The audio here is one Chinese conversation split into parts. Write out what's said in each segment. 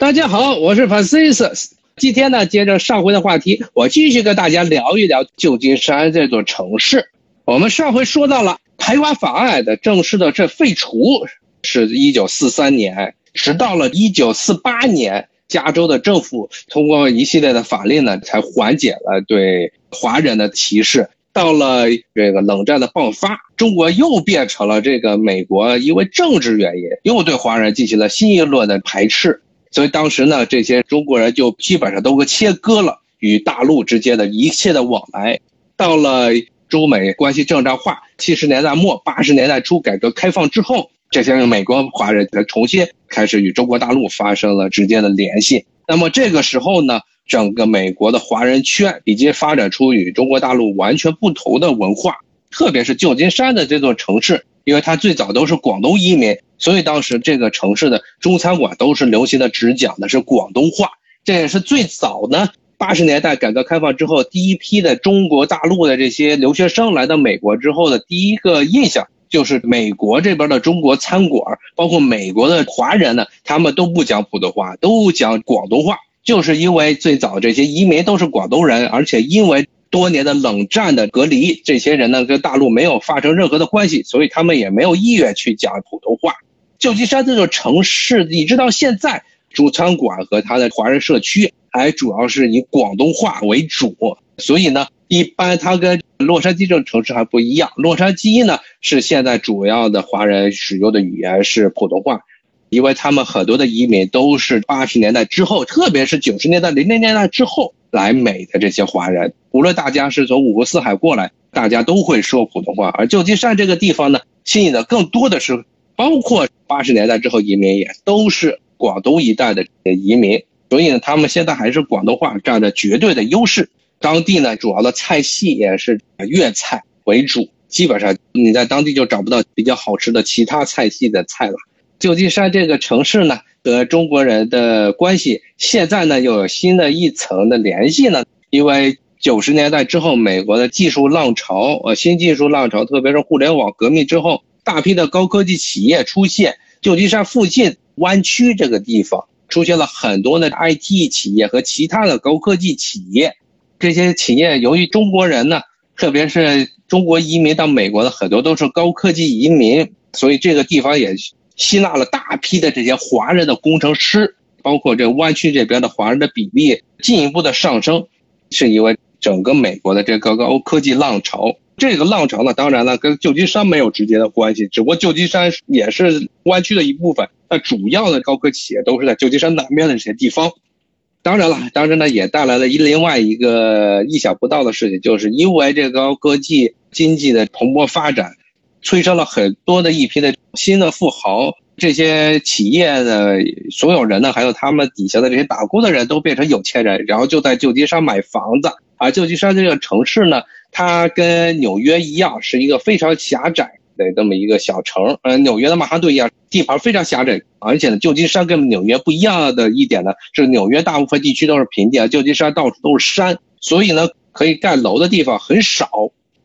大家好，我是 Francis。今天呢，接着上回的话题，我继续跟大家聊一聊旧金山这座城市。我们上回说到了排华法案的正式的这废除，是一九四三年，直到了一九四八年，加州的政府通过一系列的法令呢，才缓解了对华人的歧视。到了这个冷战的爆发，中国又变成了这个美国因为政治原因，又对华人进行了新一轮的排斥。所以当时呢，这些中国人就基本上都给切割了与大陆之间的一切的往来。到了中美关系正常化，七十年代末八十年代初改革开放之后，这些美国华人才重新开始与中国大陆发生了直接的联系。那么这个时候呢，整个美国的华人圈已经发展出与中国大陆完全不同的文化，特别是旧金山的这座城市，因为它最早都是广东移民。所以当时这个城市的中餐馆都是流行的，只讲的是广东话。这也是最早呢，八十年代改革开放之后，第一批的中国大陆的这些留学生来到美国之后的第一个印象，就是美国这边的中国餐馆，包括美国的华人呢，他们都不讲普通话，都讲广东话，就是因为最早这些移民都是广东人，而且因为。多年的冷战的隔离，这些人呢跟大陆没有发生任何的关系，所以他们也没有意愿去讲普通话。旧金山这座城市一直到现在，主餐馆和它的华人社区还主要是以广东话为主。所以呢，一般它跟洛杉矶这种城市还不一样。洛杉矶呢是现在主要的华人使用的语言是普通话，因为他们很多的移民都是八十年代之后，特别是九十年代、零零年代之后。来美的这些华人，无论大家是从五湖四海过来，大家都会说普通话。而旧金山这个地方呢，吸引的更多的是包括八十年代之后移民，也都是广东一带的移民。所以呢，他们现在还是广东话占着绝对的优势。当地呢，主要的菜系也是粤菜为主，基本上你在当地就找不到比较好吃的其他菜系的菜了。旧金山这个城市呢？和中国人的关系现在呢又有新的一层的联系呢，因为九十年代之后，美国的技术浪潮，呃，新技术浪潮，特别是互联网革命之后，大批的高科技企业出现，旧金山附近湾区这个地方出现了很多的 IT 企业和其他的高科技企业，这些企业由于中国人呢，特别是中国移民到美国的很多都是高科技移民，所以这个地方也。吸纳了大批的这些华人的工程师，包括这湾区这边的华人的比例进一步的上升，是因为整个美国的这个高科技浪潮。这个浪潮呢，当然了，跟旧金山没有直接的关系，只不过旧金山也是湾区的一部分。那主要的高科企业都是在旧金山南边的这些地方。当然了，当然呢，也带来了一另外一个意想不到的事情，就是因为这个高科技经济的蓬勃发展。催生了很多的一批的新的富豪，这些企业的所有人呢，还有他们底下的这些打工的人都变成有钱人，然后就在旧金山买房子。而旧金山这个城市呢，它跟纽约一样，是一个非常狭窄的这么一个小城。呃，纽约的曼哈顿一样，地盘非常狭窄。而且呢，旧金山跟纽约不一样的一点呢，是纽约大部分地区都是平地啊，旧金山到处都是山，所以呢，可以盖楼的地方很少。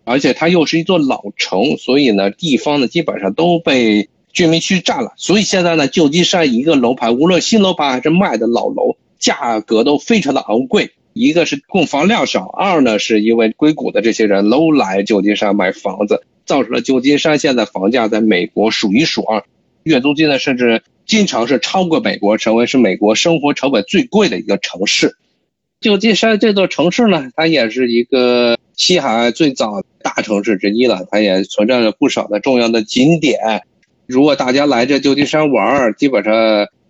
而且它又是一座老城，所以呢，地方呢基本上都被居民区占了。所以现在呢，旧金山一个楼盘，无论新楼盘还是卖的老楼，价格都非常的昂贵。一个是供房量少，二呢是因为硅谷的这些人都来旧金山买房子，造成了旧金山现在房价在美国数一数二，月租金呢甚至经常是超过美国，成为是美国生活成本最贵的一个城市。旧金山这座城市呢，它也是一个西海岸最早大城市之一了，它也存在着不少的重要的景点。如果大家来这旧金山玩，基本上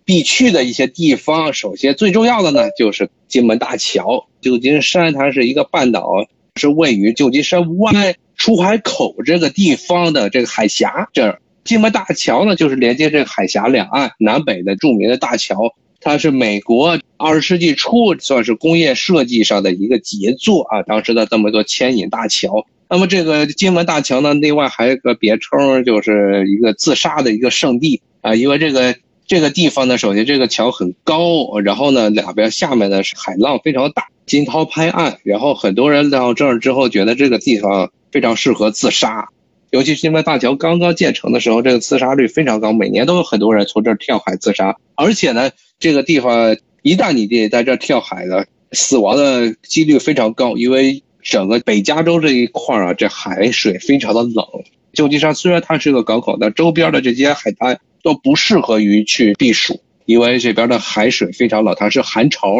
必去的一些地方，首先最重要的呢就是金门大桥。旧金山它是一个半岛，是位于旧金山湾出海口这个地方的这个海峡这儿。金门大桥呢，就是连接这个海峡两岸南北的著名的大桥。它是美国二十世纪初算是工业设计上的一个杰作啊，当时的这么多牵引大桥。那么这个金门大桥呢，另外还有个别称，就是一个自杀的一个圣地啊，因为这个这个地方呢，首先这个桥很高，然后呢两边下面呢是海浪非常大，惊涛拍岸，然后很多人到这儿之后觉得这个地方非常适合自杀。尤其是因为大桥刚刚建成的时候，这个自杀率非常高，每年都有很多人从这儿跳海自杀。而且呢，这个地方一旦你得在这儿跳海了，死亡的几率非常高，因为整个北加州这一块儿啊，这海水非常的冷。旧金山虽然它是个港口，但周边的这些海滩都不适合于去避暑，因为这边的海水非常冷，它是寒潮。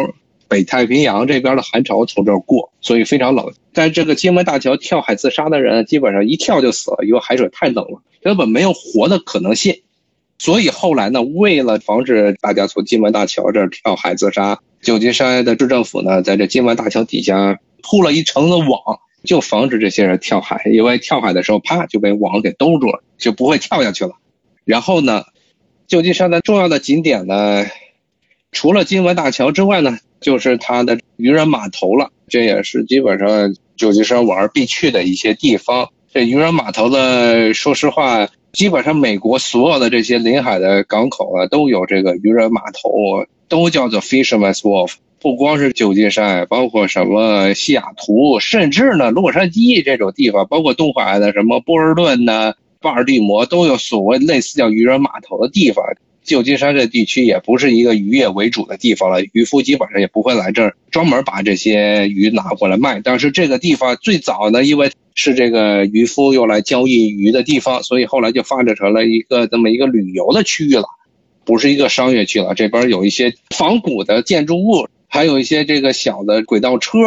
北太平洋这边的寒潮从这儿过，所以非常冷。在这个金门大桥跳海自杀的人，基本上一跳就死了，因为海水太冷了，根本没有活的可能性。所以后来呢，为了防止大家从金门大桥这儿跳海自杀，旧金山的市政府呢，在这金门大桥底下铺了一层的网，就防止这些人跳海，因为跳海的时候啪就被网给兜住了，就不会跳下去了。然后呢，旧金山的重要的景点呢，除了金门大桥之外呢。就是它的渔人码头了，这也是基本上旧金山玩必去的一些地方。这渔人码头的，说实话，基本上美国所有的这些临海的港口啊，都有这个渔人码头，都叫做 Fisherman's Wharf。不光是旧金山，包括什么西雅图，甚至呢洛杉矶这种地方，包括东海岸的什么波尔顿呢、巴尔的摩，都有所谓类似叫渔人码头的地方。旧金山这地区也不是一个渔业为主的地方了，渔夫基本上也不会来这儿专门把这些鱼拿过来卖。但是这个地方最早呢，因为是这个渔夫用来交易鱼的地方，所以后来就发展成了一个这么一个旅游的区域了，不是一个商业区了。这边有一些仿古的建筑物，还有一些这个小的轨道车。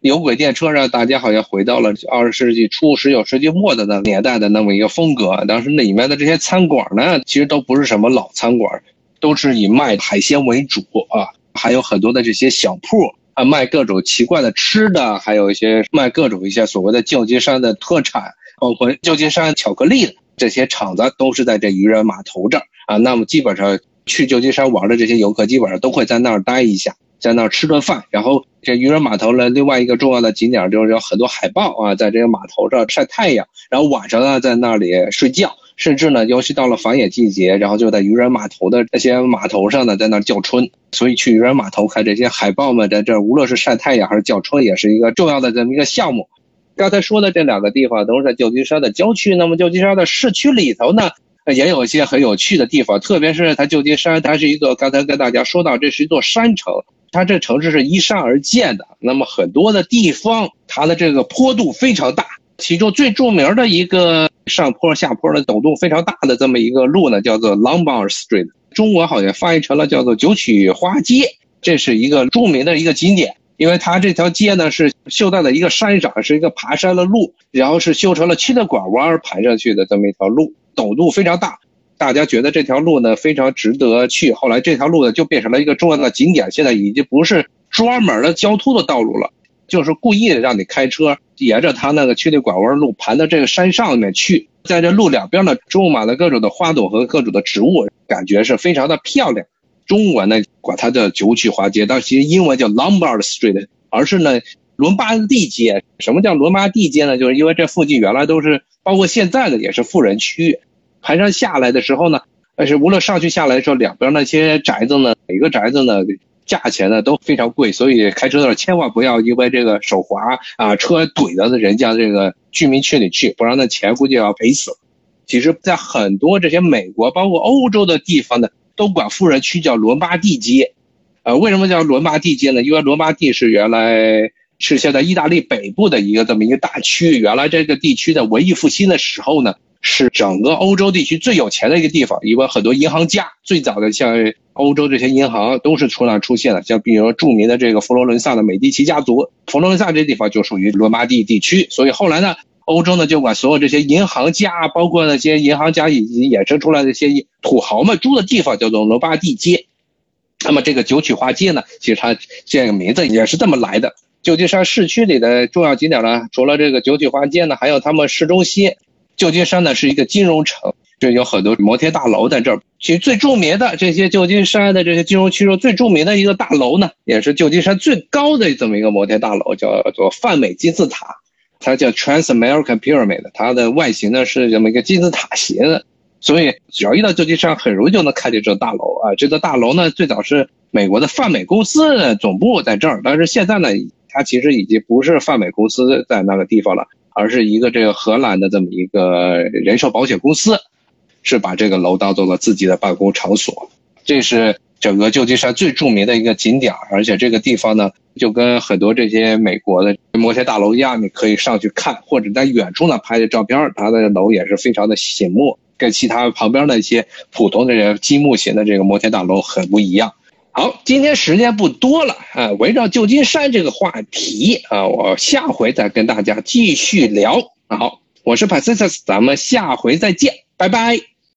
有轨电车让大家好像回到了二十世纪初、十九世纪末的那年代的那么一个风格。当时那里面的这些餐馆呢，其实都不是什么老餐馆，都是以卖海鲜为主啊。还有很多的这些小铺啊，卖各种奇怪的吃的，还有一些卖各种一些所谓的旧金山的特产，包括旧金山巧克力的这些厂子，都是在这渔人码头这儿啊。那么基本上去旧金山玩的这些游客，基本上都会在那儿待一下。在那儿吃顿饭，然后这渔人码头呢，另外一个重要的景点就是有很多海豹啊，在这个码头这晒太阳，然后晚上呢在那里睡觉，甚至呢，尤其到了繁衍季节，然后就在渔人码头的这些码头上呢，在那叫春。所以去渔人码头看这些海豹们在这，无论是晒太阳还是叫春，也是一个重要的这么一个项目。刚才说的这两个地方都是在旧金山的郊区，那么旧金山的市区里头呢，也有一些很有趣的地方，特别是它旧金山，它是一座刚才跟大家说到，这是一座山城。它这城市是依山而建的，那么很多的地方，它的这个坡度非常大。其中最著名的一个上坡下坡的陡度非常大的这么一个路呢，叫做 Lombard Street，中文好像翻译成了叫做九曲花街。这是一个著名的一个景点，因为它这条街呢是修在了一个山上，是一个爬山的路，然后是修成了七的拐弯盘上去的这么一条路，陡度非常大。大家觉得这条路呢非常值得去，后来这条路呢就变成了一个重要的景点，现在已经不是专门的交通的道路了，就是故意的让你开车沿着它那个曲里拐弯路盘到这个山上面去，在这路两边呢种满了各种的花朵和各种的植物，感觉是非常的漂亮。中文呢管它叫九曲花街，但其实英文叫 Lombard Street，而是呢伦巴第街。什么叫伦巴第街呢？就是因为这附近原来都是，包括现在的也是富人区。盘山下来的时候呢，但是无论上去下来的时候，两边那些宅子呢，每个宅子呢，价钱呢都非常贵，所以开车的时候千万不要因为这个手滑啊，车怼到人家这个居民区里去，不然那钱估计要赔死。其实，在很多这些美国，包括欧洲的地方呢，都管富人区叫伦巴第街。呃，为什么叫伦巴第街呢？因为伦巴第是原来是现在意大利北部的一个这么一个大区域，原来这个地区的文艺复兴的时候呢。是整个欧洲地区最有钱的一个地方，因为很多银行家最早的像欧洲这些银行都是从那出现的，像比如著名的这个佛罗伦萨的美第奇家族，佛罗伦萨这地方就属于罗马蒂地区，所以后来呢，欧洲呢就管所有这些银行家，包括那些银行家以及衍生出来的一些土豪们住的地方叫做罗马蒂街。那么这个九曲花街呢，其实它这个名字也是这么来的。旧金山市区里的重要景点呢，除了这个九曲花街呢，还有他们市中心。旧金山呢是一个金融城，这有很多摩天大楼在这儿。其实最著名的这些旧金山的这些金融区中最著名的一个大楼呢，也是旧金山最高的这么一个摩天大楼，叫做泛美金字塔。它叫 Trans American Pyramid，它的外形呢是这么一个金字塔形的。所以只要一到旧金山，很容易就能看见这大楼啊。这座大楼呢最早是美国的泛美公司总部在这儿，但是现在呢，它其实已经不是泛美公司在那个地方了。而是一个这个荷兰的这么一个人寿保险公司，是把这个楼当做了自己的办公场所。这是整个旧金山最著名的一个景点，而且这个地方呢，就跟很多这些美国的摩天大楼一样，你可以上去看，或者在远处呢拍的照片，它的楼也是非常的醒目，跟其他旁边的一些普通的人积木型的这个摩天大楼很不一样。好，今天时间不多了啊，围绕旧金山这个话题啊，我下回再跟大家继续聊。好，我是 Pacific，咱们下回再见，拜拜。